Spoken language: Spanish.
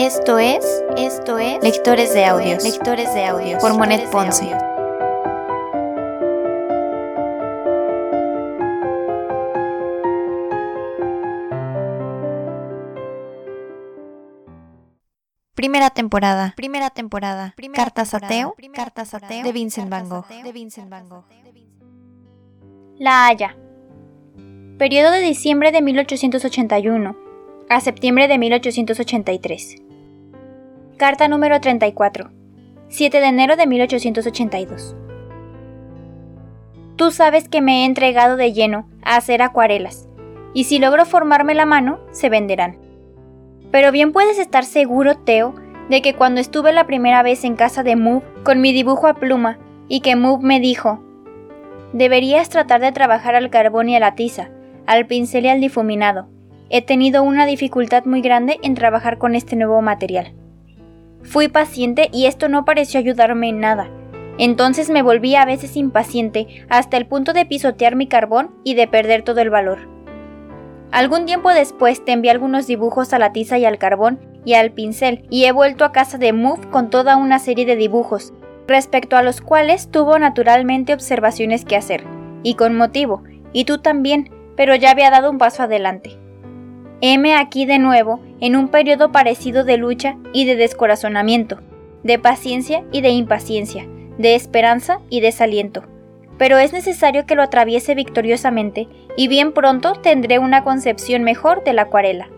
Esto es, esto es Lectores de Audios, Lectores de Audios. Por Monet Ponce. Primera temporada, primera temporada, Cartas ateo, Cartas ateo de Vincent Van Gogh, de Vincent Van Gogh. La Haya. Periodo de diciembre de 1881 a septiembre de 1883. Carta número 34. 7 de enero de 1882. Tú sabes que me he entregado de lleno a hacer acuarelas, y si logro formarme la mano, se venderán. Pero bien puedes estar seguro, Teo, de que cuando estuve la primera vez en casa de Move con mi dibujo a pluma y que Move me dijo, deberías tratar de trabajar al carbón y a la tiza, al pincel y al difuminado. He tenido una dificultad muy grande en trabajar con este nuevo material. Fui paciente y esto no pareció ayudarme en nada. Entonces me volví a veces impaciente hasta el punto de pisotear mi carbón y de perder todo el valor. Algún tiempo después te envié algunos dibujos a la tiza y al carbón y al pincel y he vuelto a casa de Move con toda una serie de dibujos, respecto a los cuales tuvo naturalmente observaciones que hacer, y con motivo, y tú también, pero ya había dado un paso adelante. Heme aquí de nuevo en un periodo parecido de lucha y de descorazonamiento, de paciencia y de impaciencia, de esperanza y desaliento pero es necesario que lo atraviese victoriosamente y bien pronto tendré una concepción mejor de la acuarela.